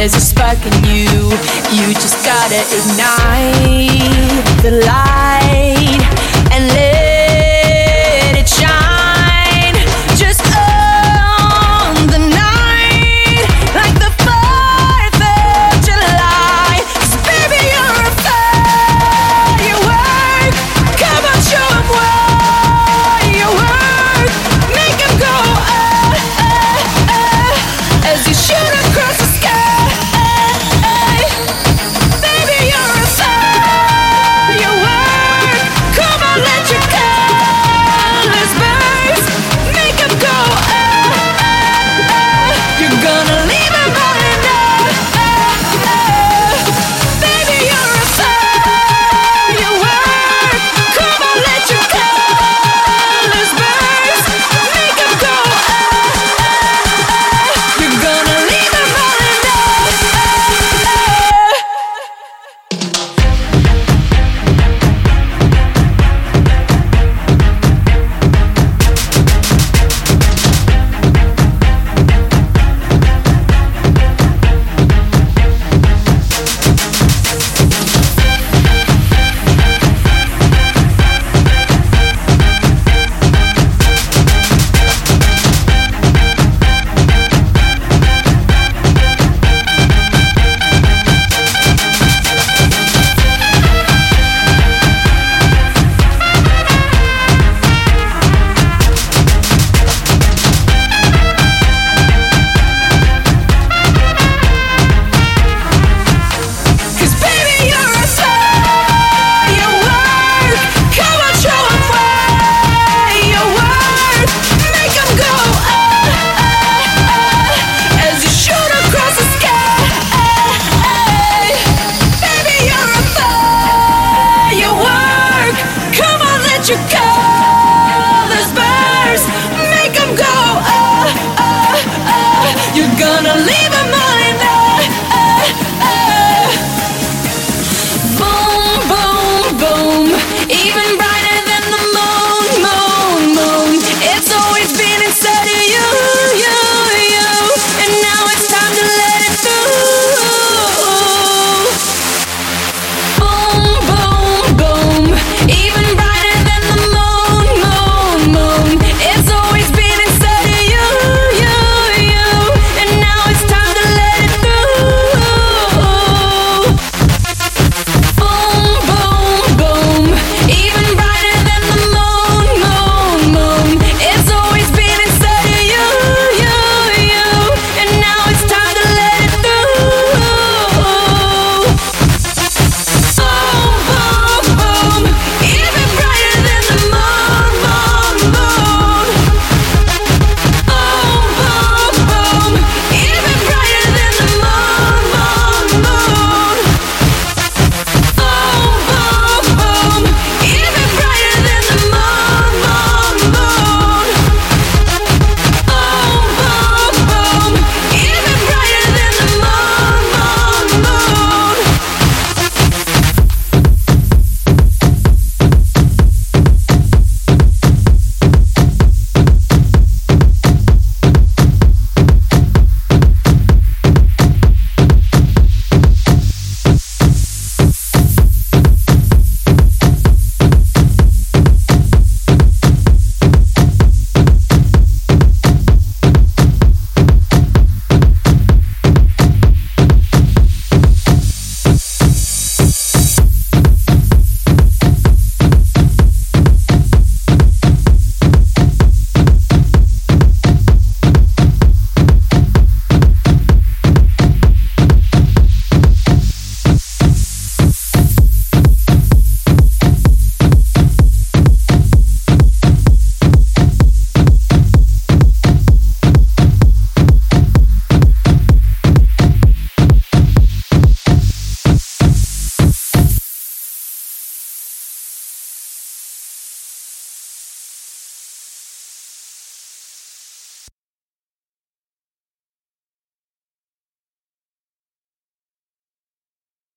there's a spark in you. You just gotta ignite the light. you go.